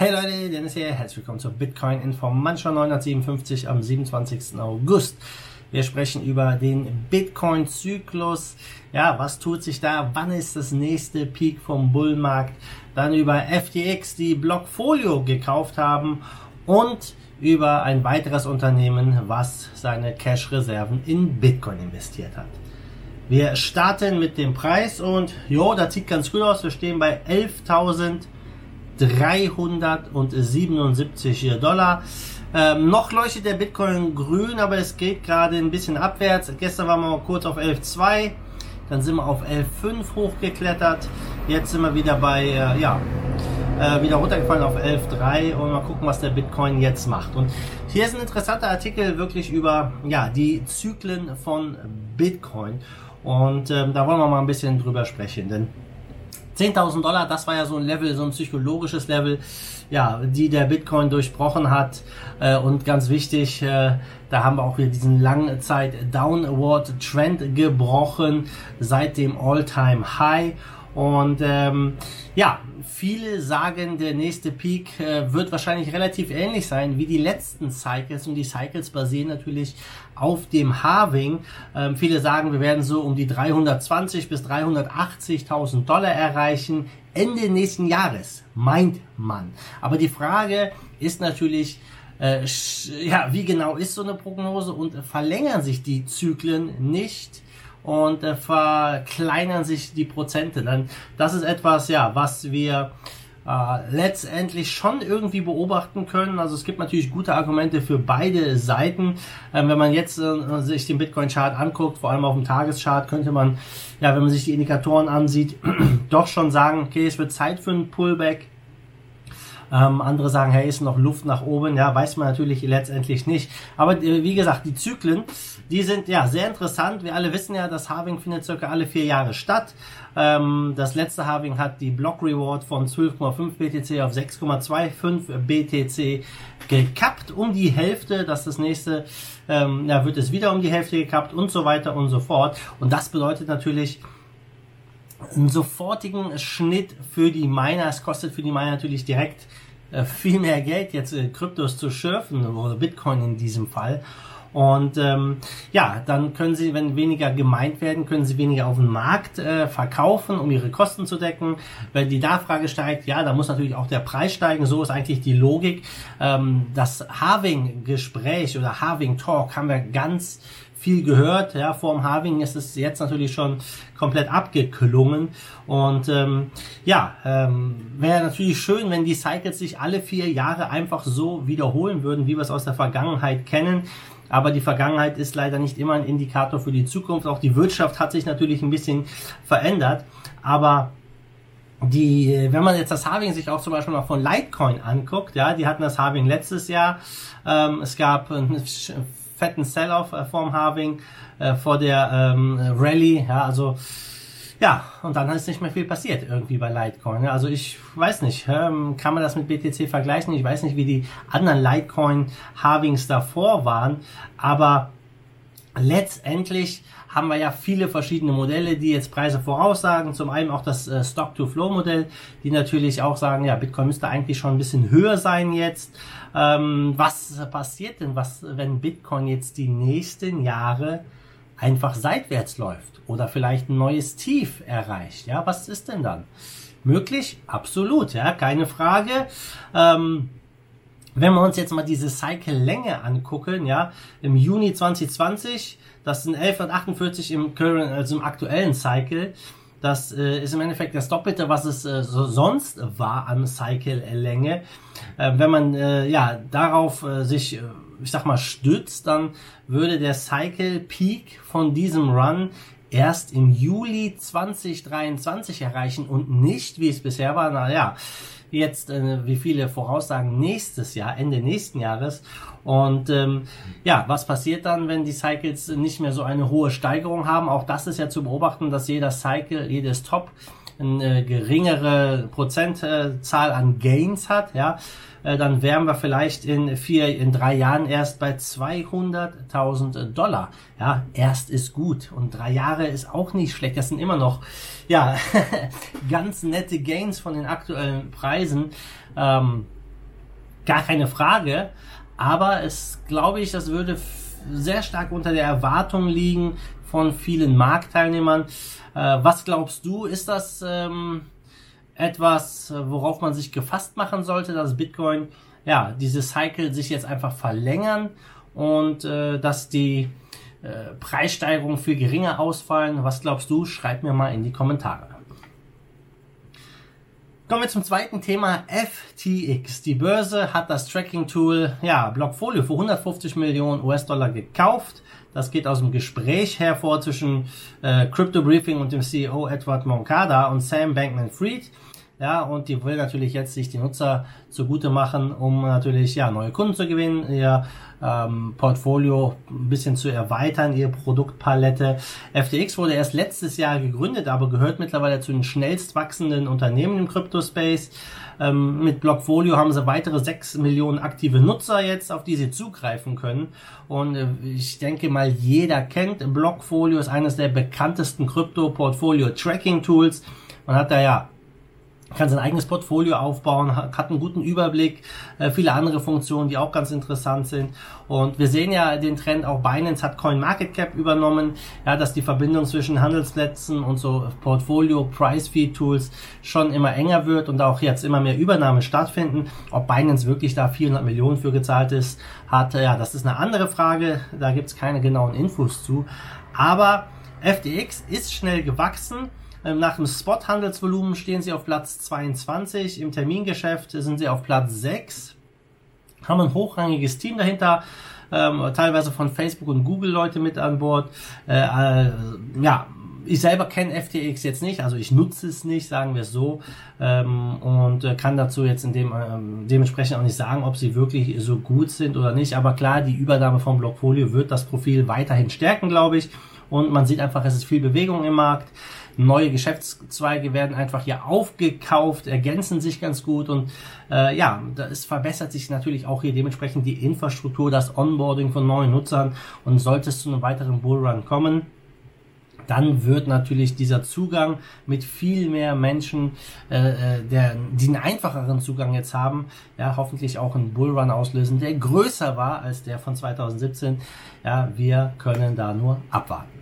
Hey Leute, Dennis hier, herzlich willkommen zur Bitcoin Information 957 am 27. August. Wir sprechen über den Bitcoin-Zyklus. Ja, was tut sich da? Wann ist das nächste Peak vom Bullmarkt? Dann über FTX, die Blockfolio gekauft haben und über ein weiteres Unternehmen, was seine Cash-Reserven in Bitcoin investiert hat. Wir starten mit dem Preis und jo, das sieht ganz gut aus. Wir stehen bei 11.000 377 Dollar. Ähm, noch leuchtet der Bitcoin grün, aber es geht gerade ein bisschen abwärts. Gestern waren wir kurz auf 11.2, dann sind wir auf 11.5 hochgeklettert. Jetzt sind wir wieder bei, äh, ja, äh, wieder runtergefallen auf 11.3 und mal gucken, was der Bitcoin jetzt macht. Und hier ist ein interessanter Artikel wirklich über, ja, die Zyklen von Bitcoin. Und ähm, da wollen wir mal ein bisschen drüber sprechen, denn 10.000 Dollar, das war ja so ein Level, so ein psychologisches Level, ja, die der Bitcoin durchbrochen hat. Äh, und ganz wichtig, äh, da haben wir auch wieder diesen Langzeit Downward Trend gebrochen seit dem All-Time High. Und ähm, ja, viele sagen, der nächste Peak äh, wird wahrscheinlich relativ ähnlich sein wie die letzten Cycles. Und die Cycles basieren natürlich auf dem Halving. Ähm, viele sagen, wir werden so um die 320 bis 380.000 Dollar erreichen Ende nächsten Jahres, meint man. Aber die Frage ist natürlich, äh, ja, wie genau ist so eine Prognose und verlängern sich die Zyklen nicht? Und äh, verkleinern sich die Prozente. Dann das ist etwas, ja, was wir äh, letztendlich schon irgendwie beobachten können. Also es gibt natürlich gute Argumente für beide Seiten. Ähm, wenn man jetzt äh, sich den Bitcoin-Chart anguckt, vor allem auf dem Tageschart, könnte man, ja, wenn man sich die Indikatoren ansieht, doch schon sagen, okay, es wird Zeit für einen Pullback. Ähm, andere sagen, hey, ist noch Luft nach oben. Ja, weiß man natürlich letztendlich nicht. Aber äh, wie gesagt, die Zyklen, die sind ja sehr interessant. Wir alle wissen ja, das Halving findet circa alle vier Jahre statt. Ähm, das letzte Halving hat die Block Reward von 12,5 BTC auf 6,25 BTC gekappt. Um die Hälfte, dass das nächste, ähm, ja, wird es wieder um die Hälfte gekappt und so weiter und so fort. Und das bedeutet natürlich, einen sofortigen Schnitt für die Miner. Es kostet für die Miner natürlich direkt äh, viel mehr Geld, jetzt äh, Kryptos zu schürfen, oder Bitcoin in diesem Fall. Und ähm, ja, dann können sie, wenn weniger gemeint werden, können sie weniger auf dem Markt äh, verkaufen, um ihre Kosten zu decken. Wenn die Nachfrage steigt, ja, dann muss natürlich auch der Preis steigen. So ist eigentlich die Logik. Ähm, das Having-Gespräch oder Having-Talk haben wir ganz viel gehört. Ja, vor dem Harving ist es jetzt natürlich schon komplett abgeklungen. Und ähm, ja, ähm, wäre natürlich schön, wenn die Cycles sich alle vier Jahre einfach so wiederholen würden, wie wir es aus der Vergangenheit kennen. Aber die Vergangenheit ist leider nicht immer ein Indikator für die Zukunft. Auch die Wirtschaft hat sich natürlich ein bisschen verändert. Aber die, wenn man jetzt das Halving sich auch zum Beispiel noch von Litecoin anguckt, ja, die hatten das Halving letztes Jahr. Ähm, es gab fetten Sell-off äh, vorm Halving, äh, vor der ähm, Rallye, ja, also ja, und dann ist nicht mehr viel passiert irgendwie bei Litecoin. Also ich weiß nicht, ähm, kann man das mit BTC vergleichen? Ich weiß nicht, wie die anderen Litecoin-Halvings davor waren, aber letztendlich haben wir ja viele verschiedene Modelle, die jetzt Preise voraussagen. Zum einen auch das äh, Stock-to-Flow-Modell, die natürlich auch sagen, ja, Bitcoin müsste eigentlich schon ein bisschen höher sein jetzt. Ähm, was passiert denn, was, wenn Bitcoin jetzt die nächsten Jahre einfach seitwärts läuft oder vielleicht ein neues Tief erreicht. Ja, was ist denn dann? Möglich? Absolut, ja, keine Frage. Ähm, wenn wir uns jetzt mal diese Cycle-Länge angucken, ja, im Juni 2020, das sind 1148 im current, also im aktuellen Cycle, das äh, ist im Endeffekt das Doppelte, was es äh, so sonst war an Cycle-Länge. Äh, wenn man äh, ja darauf äh, sich, äh, ich sag mal, stützt, dann würde der Cycle Peak von diesem Run erst im Juli 2023 erreichen und nicht, wie es bisher war, naja, jetzt, äh, wie viele voraussagen, nächstes Jahr, Ende nächsten Jahres. Und ähm, ja, was passiert dann, wenn die Cycles nicht mehr so eine hohe Steigerung haben? Auch das ist ja zu beobachten, dass jeder Cycle, jedes Top eine geringere Prozentzahl an Gains hat, ja, dann wären wir vielleicht in vier, in drei Jahren erst bei 200.000 Dollar. Ja, erst ist gut und drei Jahre ist auch nicht schlecht. Das sind immer noch, ja, ganz nette Gains von den aktuellen Preisen. Ähm, gar keine Frage. Aber es glaube ich, das würde sehr stark unter der Erwartung liegen von vielen Marktteilnehmern. Äh, was glaubst du, ist das ähm, etwas, worauf man sich gefasst machen sollte, dass Bitcoin, ja, diese Cycle sich jetzt einfach verlängern und äh, dass die äh, Preissteigerungen viel geringer ausfallen? Was glaubst du? Schreib mir mal in die Kommentare. Kommen wir zum zweiten Thema FTX. Die Börse hat das Tracking-Tool ja, Blockfolio für 150 Millionen US-Dollar gekauft. Das geht aus dem Gespräch hervor zwischen äh, Crypto Briefing und dem CEO Edward Moncada und Sam Bankman-Fried. Ja, und die will natürlich jetzt sich die Nutzer zugute machen, um natürlich ja neue Kunden zu gewinnen, ihr ähm, Portfolio ein bisschen zu erweitern, ihre Produktpalette. FTX wurde erst letztes Jahr gegründet, aber gehört mittlerweile zu den schnellst wachsenden Unternehmen im Crypto-Space. Ähm, mit Blockfolio haben sie weitere 6 Millionen aktive Nutzer jetzt, auf die sie zugreifen können. Und äh, ich denke mal, jeder kennt Blockfolio, ist eines der bekanntesten Krypto-Portfolio-Tracking-Tools. Man hat da ja kann sein eigenes Portfolio aufbauen, hat einen guten Überblick, äh, viele andere Funktionen, die auch ganz interessant sind. Und wir sehen ja den Trend, auch Binance hat CoinMarketCap übernommen, ja, dass die Verbindung zwischen Handelsplätzen und so Portfolio Price Feed Tools schon immer enger wird und auch jetzt immer mehr Übernahmen stattfinden. Ob Binance wirklich da 400 Millionen für gezahlt ist, hat, ja, das ist eine andere Frage, da gibt's keine genauen Infos zu. Aber FTX ist schnell gewachsen nach dem Spot-Handelsvolumen stehen sie auf Platz 22. Im Termingeschäft sind sie auf Platz 6. Haben ein hochrangiges Team dahinter. Ähm, teilweise von Facebook und Google Leute mit an Bord. Äh, äh, ja, ich selber kenne FTX jetzt nicht, also ich nutze es nicht, sagen wir es so, ähm, und äh, kann dazu jetzt in dem, ähm, dementsprechend auch nicht sagen, ob sie wirklich so gut sind oder nicht. Aber klar, die Übernahme vom Blockfolio wird das Profil weiterhin stärken, glaube ich. Und man sieht einfach, es ist viel Bewegung im Markt neue Geschäftszweige werden einfach hier aufgekauft, ergänzen sich ganz gut und äh, ja, es verbessert sich natürlich auch hier dementsprechend die Infrastruktur, das Onboarding von neuen Nutzern und sollte es zu einem weiteren Bullrun kommen, dann wird natürlich dieser Zugang mit viel mehr Menschen, äh, äh der, die einen einfacheren Zugang jetzt haben, ja, hoffentlich auch einen Bullrun auslösen, der größer war als der von 2017. Ja, wir können da nur abwarten.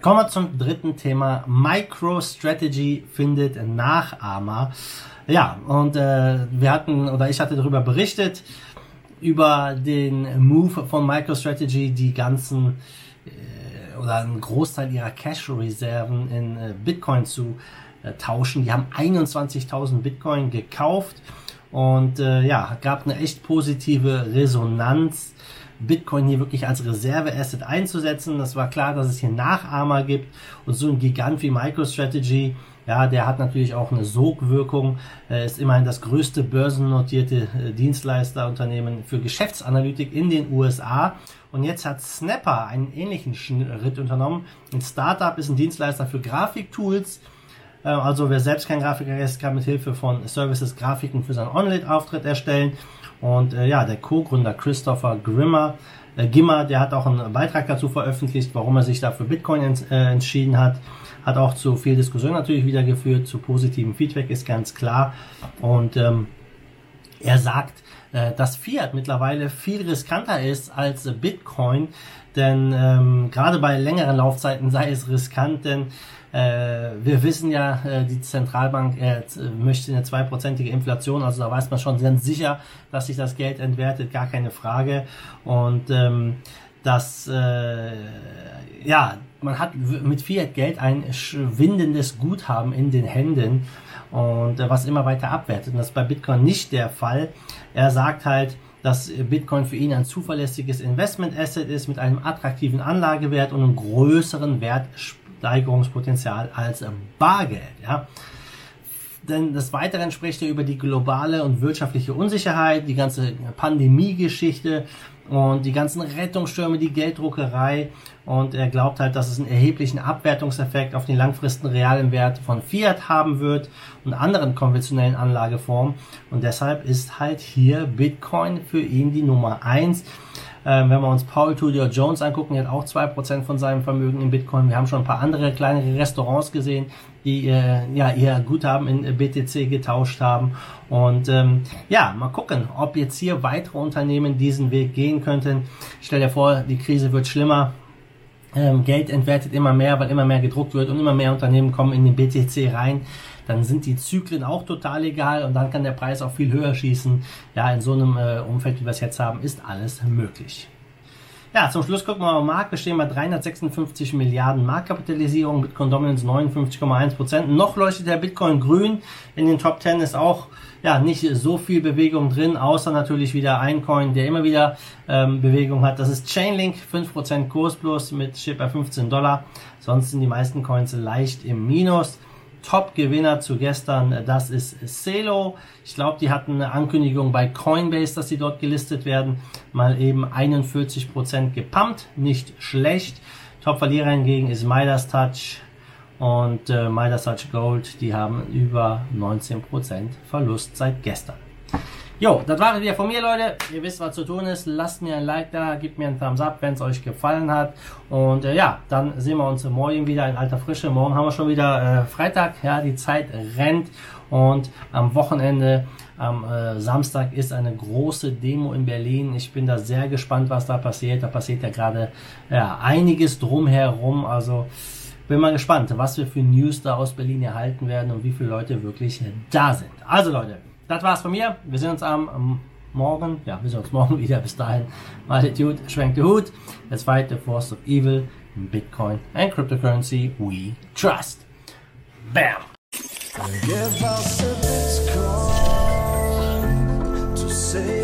Kommen wir zum dritten Thema. MicroStrategy findet Nachahmer. Ja, und äh, wir hatten, oder ich hatte darüber berichtet, über den Move von MicroStrategy, die ganzen äh, oder einen Großteil ihrer Cash-Reserven in äh, Bitcoin zu äh, tauschen. Die haben 21.000 Bitcoin gekauft und äh, ja, gab eine echt positive Resonanz Bitcoin hier wirklich als Reserve-Asset einzusetzen. Das war klar, dass es hier Nachahmer gibt und so ein Gigant wie MicroStrategy, ja, der hat natürlich auch eine Sogwirkung, Er ist immerhin das größte börsennotierte äh, Dienstleisterunternehmen für Geschäftsanalytik in den USA. Und jetzt hat Snapper einen ähnlichen Schritt unternommen. Ein Startup ist ein Dienstleister für Grafiktools. Äh, also wer selbst kein Grafiker ist, kann mit Hilfe von Services Grafiken für seinen Online-Auftritt erstellen. Und äh, ja, der Co-Gründer Christopher Grimmer, äh, Gimmer, der hat auch einen Beitrag dazu veröffentlicht, warum er sich da für Bitcoin ents äh, entschieden hat. Hat auch zu viel Diskussion natürlich wieder geführt, zu positivem Feedback ist ganz klar. Und ähm, er sagt, äh, dass Fiat mittlerweile viel riskanter ist als Bitcoin, denn ähm, gerade bei längeren Laufzeiten sei es riskant, denn äh, wir wissen ja, äh, die Zentralbank äh, möchte eine zweiprozentige Inflation, also da weiß man schon ganz sicher, dass sich das Geld entwertet, gar keine Frage. Und ähm, das, äh, ja, man hat mit Fiat-Geld ein schwindendes Guthaben in den Händen und äh, was immer weiter abwertet. Und das ist bei Bitcoin nicht der Fall. Er sagt halt, dass Bitcoin für ihn ein zuverlässiges Investment-Asset ist mit einem attraktiven Anlagewert und einem größeren Wertsteigerungspotenzial als Bargeld. Ja. Denn des Weiteren spricht er über die globale und wirtschaftliche Unsicherheit, die ganze Pandemie-Geschichte und die ganzen Rettungsstürme, die Gelddruckerei. Und er glaubt halt, dass es einen erheblichen Abwertungseffekt auf den langfristigen realen Wert von Fiat haben wird und anderen konventionellen Anlageformen. Und deshalb ist halt hier Bitcoin für ihn die Nummer eins. Ähm, wenn wir uns Paul Tudor Jones angucken, der hat auch 2% von seinem Vermögen in Bitcoin. Wir haben schon ein paar andere kleinere Restaurants gesehen, die äh, ja ihr Guthaben in BTC getauscht haben. Und ähm, ja, mal gucken, ob jetzt hier weitere Unternehmen diesen Weg gehen könnten. Stell dir vor, die Krise wird schlimmer. Ähm, Geld entwertet immer mehr, weil immer mehr gedruckt wird und immer mehr Unternehmen kommen in den BTC rein dann sind die Zyklen auch total egal und dann kann der Preis auch viel höher schießen. Ja, in so einem äh, Umfeld, wie wir es jetzt haben, ist alles möglich. Ja, zum Schluss gucken wir mal Markt. Wir stehen bei 356 Milliarden Marktkapitalisierung, Bitcoin Dominance 59,1% Noch leuchtet der Bitcoin grün. In den Top 10 ist auch ja nicht so viel Bewegung drin, außer natürlich wieder ein Coin, der immer wieder ähm, Bewegung hat. Das ist Chainlink, 5% Kurs plus mit Chip bei 15 Dollar. Sonst sind die meisten Coins leicht im Minus. Top-Gewinner zu gestern, das ist Celo. Ich glaube, die hatten eine Ankündigung bei Coinbase, dass sie dort gelistet werden. Mal eben 41% gepumpt, nicht schlecht. Top-Verlierer hingegen ist Midas Touch und äh, Midas Touch Gold. Die haben über 19% Verlust seit gestern. Jo, das war es wieder von mir, Leute. Ihr wisst, was zu tun ist. Lasst mir ein Like da, gebt mir einen Thumbs up, wenn es euch gefallen hat. Und äh, ja, dann sehen wir uns morgen wieder in alter Frische. Morgen haben wir schon wieder äh, Freitag. Ja, die Zeit rennt. Und am Wochenende, am äh, Samstag, ist eine große Demo in Berlin. Ich bin da sehr gespannt, was da passiert. Da passiert ja gerade ja, einiges drumherum. Also bin mal gespannt, was wir für News da aus Berlin erhalten werden und wie viele Leute wirklich da sind. Also Leute, das war's von mir. Wir sehen uns am Morgen. Ja, wir sehen uns morgen wieder. Bis dahin. Altitude, schwenkt den Hut. Let's fight the force of evil. Bitcoin and cryptocurrency we trust. Bam! Give us a Bitcoin to save